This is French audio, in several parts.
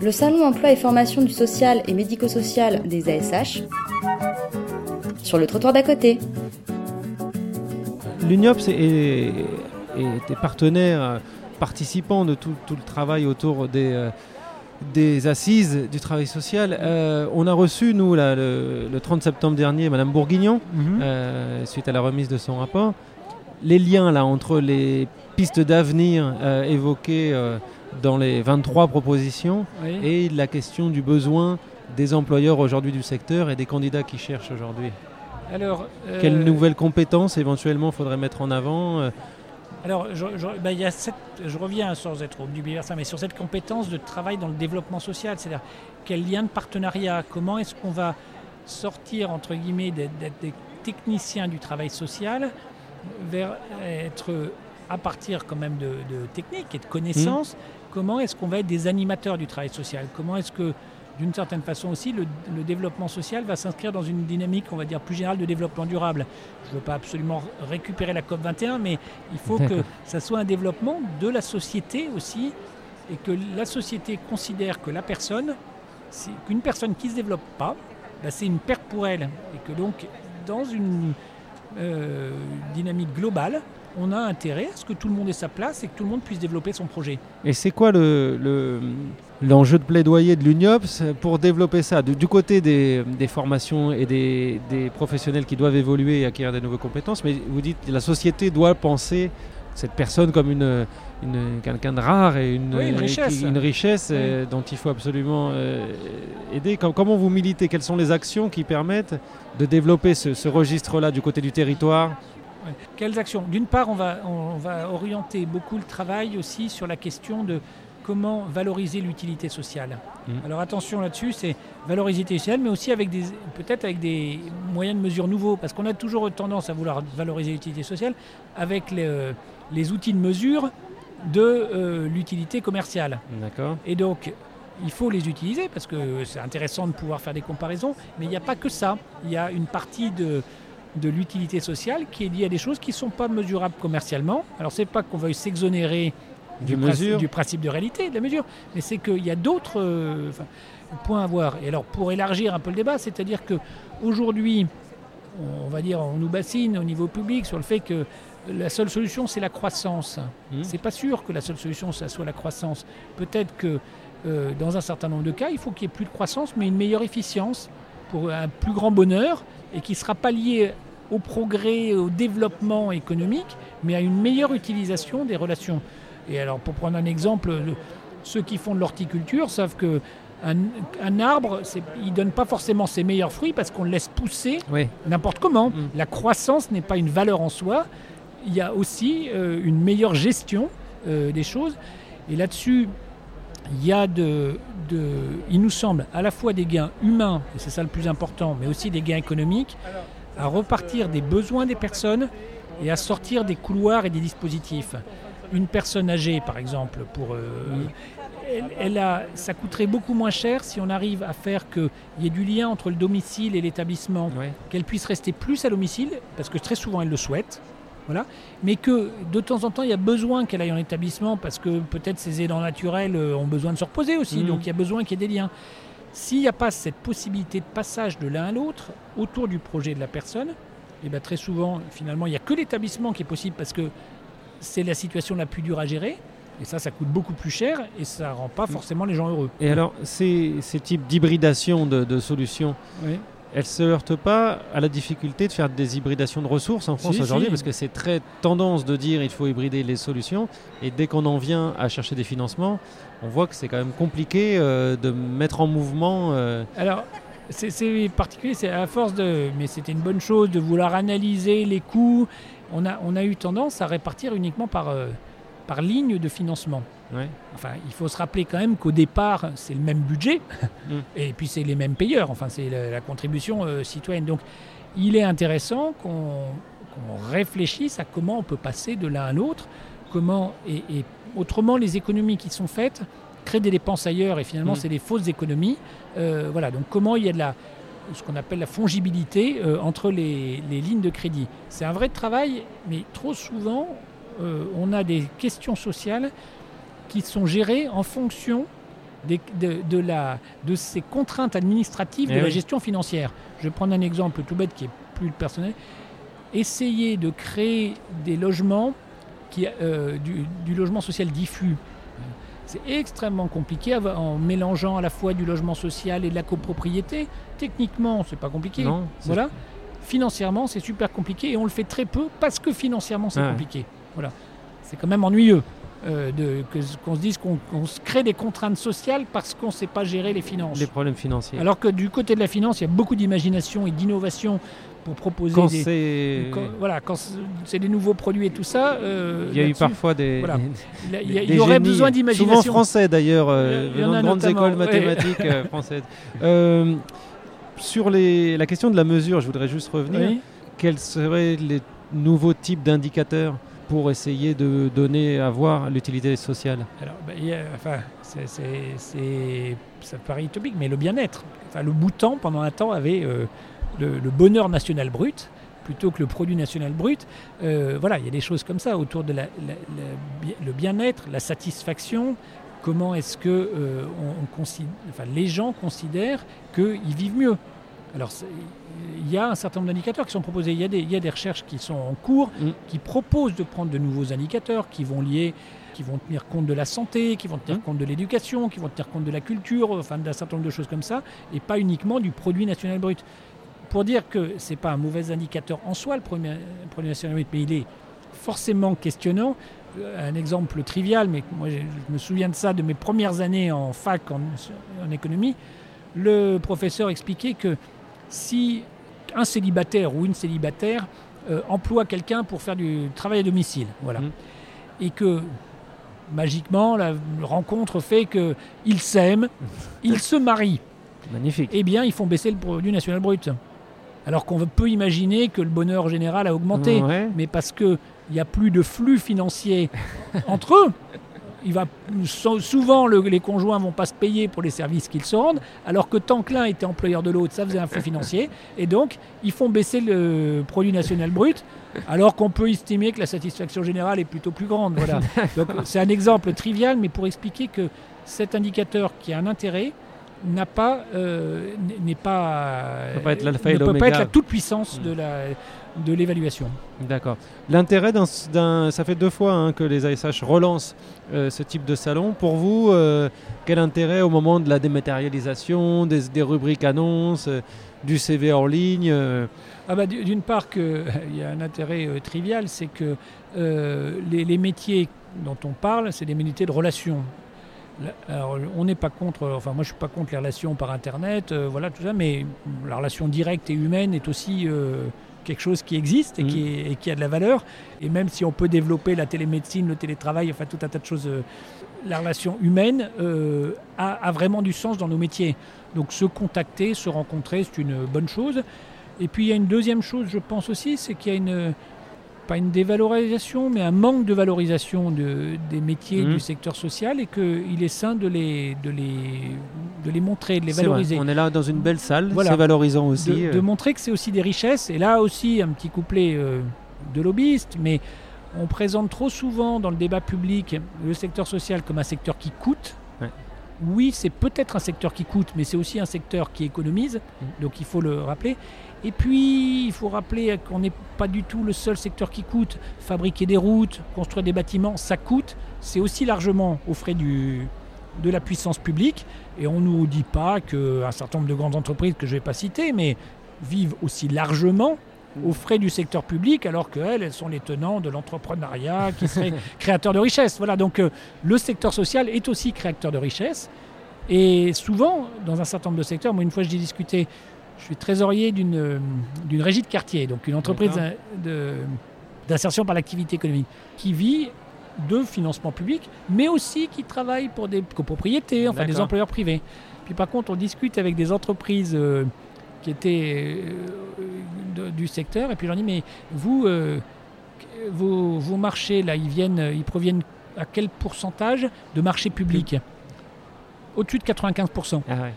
le Salon Emploi et Formation du Social et Médico-Social des ASH, sur le trottoir d'à côté. L'UNIOPS est, est, partenaire participant de tout, le travail autour des, euh, des assises du travail social. Euh, on a reçu, nous, le, 30 septembre dernier, Madame Bourguignon, mhm. euh, suite à la remise de son rapport. Les liens là, entre les pistes d'avenir évoquées dans les 23 propositions et la question du besoin des employeurs aujourd'hui du secteur et des candidats qui cherchent aujourd'hui. Alors, Quelles nouvelles compétences éventuellement faudrait mettre en avant alors, je, ben, y a je reviens sans être ça, mais sur cette compétence de travail dans le développement social, c'est-à-dire quel lien de partenariat, comment est-ce qu'on va sortir, entre guillemets, d'être des techniciens du travail social vers être, à partir quand même de, techniques et de connaissances, mmh. Comment est-ce qu'on va être des animateurs du travail social? Comment est-ce que d'une certaine façon aussi, le, développement social va s'inscrire dans une dynamique, on va dire, plus générale de développement durable? Je ne veux pas absolument récupérer la COP21, mais il faut que ça soit un développement de la société aussi, et que la société considère que la personne, qu'une personne qui ne se développe pas, bah, c'est une perte pour elle. Et que donc, dans une euh, dynamique globale, on a intérêt à ce que tout le monde ait sa place et que tout le monde puisse développer son projet. Et c'est quoi le, l'enjeu de plaidoyer de l'UNIOPS pour développer ça? Du côté des, formations et des, professionnels qui doivent évoluer et acquérir de nouvelles compétences, mais vous dites que la société doit penser cette personne comme une, quelqu'un de rare et une, richesse, euh, dont il faut absolument euh, aider. Comment vous militez? Quelles sont les actions qui permettent de développer ce registre-là du côté du territoire? Quelles actions? D'une part, on va, on va orienter beaucoup le travail aussi sur la question de comment valoriser l'utilité sociale. Mmh. Alors attention là-dessus, c'est valoriser l'utilité sociale, mais aussi avec des, peut-être avec des moyens de mesure nouveaux, parce qu'on a toujours tendance à vouloir valoriser l'utilité sociale avec les, les, outils de mesure de euh, l'utilité commerciale. D'accord. Et donc, il faut les utiliser parce que c'est intéressant de pouvoir faire des comparaisons, mais il n'y a pas que ça. Il y a une partie de, de l'utilité sociale qui est liée à des choses qui ne sont pas mesurables commercialement. Alors c'est pas qu'on veuille s'exonérer du, du, principe de réalité de la mesure, mais c'est qu'il y a d'autres euh, points à voir. Et alors pour élargir un peu le débat, c'est-à-dire que aujourd'hui, on va dire, on nous bassine au niveau public sur le fait que la seule solution c'est la croissance. Mmh. C'est pas sûr que la seule solution ça soit la croissance. Peut-être que euh, dans un certain nombre de cas, il faut qu'il y ait plus de croissance, mais une meilleure efficience pour un plus grand bonheur et qui ne sera pas lié au progrès, au développement économique, mais à une meilleure utilisation des relations. Et alors, pour prendre un exemple, ceux qui font de l'horticulture savent que un, arbre, il ne donne pas forcément ses meilleurs fruits parce qu'on le laisse pousser n'importe comment. Mm. La croissance n'est pas une valeur en soi. Il y a aussi euh, une meilleure gestion euh, des choses. Et là-dessus, il y a de, de, il nous semble, à la fois des gains humains, et c'est ça le plus important, mais aussi des gains économiques à repartir des besoins des personnes et à sortir des couloirs et des dispositifs. Une personne âgée, par exemple, pour, euh, elle, a, ça coûterait beaucoup moins cher si on arrive à faire qu'il y ait du lien entre le domicile et l'établissement, qu'elle puisse rester plus à domicile, parce que très souvent elle le souhaite, voilà. Mais que de temps en temps, il y a besoin qu'elle aille en établissement parce que peut-être ses aidants naturels euh, ont besoin de se reposer aussi. Mmh. Donc il y a besoin qu'il y ait des liens. S'il n'y a pas cette possibilité de passage de l'un à l'autre autour du projet de la personne, et eh bien très souvent, finalement, il n'y a que l'établissement qui est possible parce que c'est la situation la plus dure à gérer. Et ça, ça coûte beaucoup plus cher et ça ne rend pas forcément les gens heureux. Et alors, ces, ces types d'hybridation de, de, solutions, oui elle ne se heurte pas à la difficulté de faire des hybridations de ressources en France aujourd'hui, parce que c'est très tendance de dire il faut hybrider les solutions, et dès qu'on en vient à chercher des financements, on voit que c'est quand même compliqué euh, de mettre en mouvement. Euh, Alors, c'est particulier, c'est à force de, mais c'était une bonne chose de vouloir analyser les coûts. On a, on a eu tendance à répartir uniquement par, euh, par ligne de financement. Enfin, il faut se rappeler quand même qu'au départ, c'est le même budget, mm. et puis c'est les mêmes payeurs, enfin, c'est la, contribution euh, citoyenne. Donc, il est intéressant qu'on réfléchisse à comment on peut passer de l'un à l'autre, comment, et, autrement, les économies qui sont faites créent des dépenses ailleurs, et finalement, mm. c'est des fausses économies. Euh, voilà, donc comment il y a de la ce qu'on appelle la fongibilité euh, entre les, les, lignes de crédit. C'est un vrai travail, mais trop souvent, on a des questions sociales qui sont gérés en fonction des- de, de la, de ces contraintes administratives Eh de la gestion financière. Je vais prendre un exemple tout bête qui est plus personnel. Essayer de créer des logements, qui, euh, du, du logement social diffus. C'est extrêmement compliqué en mélangeant à la fois du logement social et de la copropriété. Techniquement, c'est pas compliqué. Non Voilà. Financièrement, c'est super compliqué et on le fait très peu parce que financièrement, c'est Ouais. compliqué. Voilà. C'est quand même ennuyeux euh, qu'on se dise qu'on se crée des contraintes sociales parce qu'on ne sait pas gérer les finances. Les problèmes financiers. Alors que du côté de la finance, il y a beaucoup d'imagination et d'innovation pour proposer Quand des. c'est. quand- voilà, quand c'est- des nouveaux produits et tout ça. euh, Il y a eu parfois des. voilà. il y a- y, il aurait génies, besoin Souvent d'imagination. français d'ailleurs, euh, venant de grandes écoles mathématiques euh, françaises. Sur les, la question de la mesure, je voudrais juste revenir. Oui. Quels seraient les nouveaux types d'indicateurs pour essayer de donner à voir l'utilité sociale Alors, a- enfin, ça paraît utopique, mais le bien-être. Enfin, le Bhoutan, pendant un temps, avait euh, le, bonheur national brut plutôt que le produit national brut. Euh, voilà, il y a des choses comme ça autour de la, le bien-être, la satisfaction. Comment est-ce que euh, les gens considèrent qu'ils vivent mieux? Alors, il y a un certain nombre d'indicateurs qui sont proposés. Il y, a des, il y a des recherches qui sont en cours, Mm. qui proposent de prendre de nouveaux indicateurs qui vont lier qui vont tenir compte de la santé, qui vont tenir Mhm. compte de l'éducation, qui vont tenir compte de la culture, enfin d'un certain nombre de choses comme ça, et pas uniquement du produit national brut. Pour dire que c'est pas un mauvais indicateur en soi, le premier- le produit national brut, mais il est forcément questionnant. Euh, Un exemple trivial, mais moi je je me souviens de ça de mes premières années en fac en, en économie. Le professeur expliquait que si un célibataire ou une célibataire euh, emploie quelqu'un pour faire du travail à domicile, voilà, Mhm. et que magiquement la rencontre fait qu'ils s'aiment, ils se marient, Magnifique. eh bien ils font baisser le produit national brut. Alors qu'on peut imaginer que le bonheur général a augmenté, Ouais. mais parce qu'il n'y a plus de flux financier entre eux. Il va, sou- souvent, le- les conjoints vont pas se payer pour les services qu'ils se rendent, alors que tant que l'un était employeur de l'autre, ça faisait un flux financier. Et donc, ils font baisser le produit national brut, alors qu'on peut estimer que la satisfaction générale est plutôt plus grande. Voilà. Donc, c'est un exemple trivial, mais pour expliquer que cet indicateur qui a un intérêt n'a pas, euh, n'est- pas, peut pas être l'alpha et ne peut pas être la toute puissance de la de l'évaluation. D'accord. L'intérêt d'un, ça fait deux fois hein, que les ASH relancent euh, ce type de salon. Pour vous, euh, quel intérêt au moment de la dématérialisation, des, des rubriques annonces, du CV en ligne Ah bah, D'une part, que- il y a un intérêt trivial, c'est que les, les métiers dont on parle, c'est des métiers de relations. Alors, on n'est pas contre, enfin moi je suis pas contre les relations par Internet, euh, voilà tout ça, mais la relation directe et humaine est aussi euh, quelque chose qui existe et, qui est- et qui a de la valeur. Et même si on peut développer la télémédecine, le télétravail, enfin tout un tas de choses, euh, la relation humaine euh, a, a vraiment du sens dans nos métiers. Donc se contacter, se rencontrer, c'est une bonne chose. Et puis il y a une deuxième chose, je pense aussi, c'est qu'il y a une pas une dévalorisation, mais un manque de valorisation de- des métiers Mhm. du secteur social et qu'il est sain de les, de, les, de les montrer, de les vrai, valoriser. On est là dans une belle salle, Voilà. c'est valorisant aussi. De, euh. de montrer que c'est aussi des richesses. Et là aussi, un petit couplet euh, de lobbyiste, mais on présente trop souvent dans le débat public le secteur social comme un secteur qui coûte. Oui, c'est peut-être un secteur qui coûte, mais c'est aussi un secteur qui économise, Mm. donc il faut le rappeler. Et puis, il faut rappeler qu'on n'est pas du tout le seul secteur qui coûte. Fabriquer des routes, construire des bâtiments, ça coûte. C'est aussi largement aux frais du, de la puissance publique. Et on ne nous dit pas qu'un certain nombre de grandes entreprises, que je ne vais pas citer, mais vivent aussi largement aux frais du secteur public, alors qu'elles, elles sont les tenants de l'entrepreneuriat qui serait créateur de richesse. Voilà, donc euh, le secteur social est aussi créateur de richesse. Et souvent, dans un certain nombre de secteurs, moi une fois j'ai discuté, je suis trésorier d'une euh, régie de quartier, donc une entreprise d'insertion par l'activité économique, qui vit de financement public, mais aussi qui travaille pour des copropriétés, enfin des employeurs privés. Puis par contre, on discute avec des entreprises euh, qui étaient euh, de- du secteur, et puis j'en dis, mais vous, euh, vos, vos marchés, là, ils, viennent, ils proviennent à quel pourcentage de marché public Au-dessus de 95%. Ah ouais.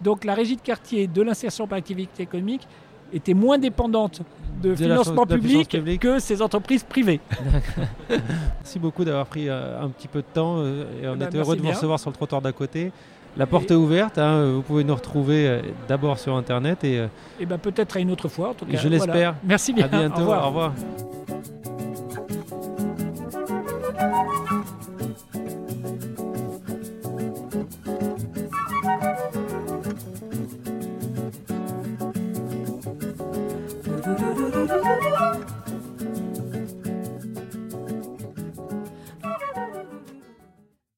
Donc la régie de quartier de l'insertion par activité économique était moins dépendante de, financement la public, publique. que ces entreprises privées. Merci beaucoup d'avoir pris euh, un petit peu de temps euh, et on Eh ben, était heureux de vous bien. recevoir sur le trottoir d'à côté. La porte est ouverte, hein, vous pouvez nous retrouver d'abord sur Internet et, et ben peut-être à une autre fois. En tout cas, je l'espère. Merci bien. À bientôt. Au revoir. Au revoir.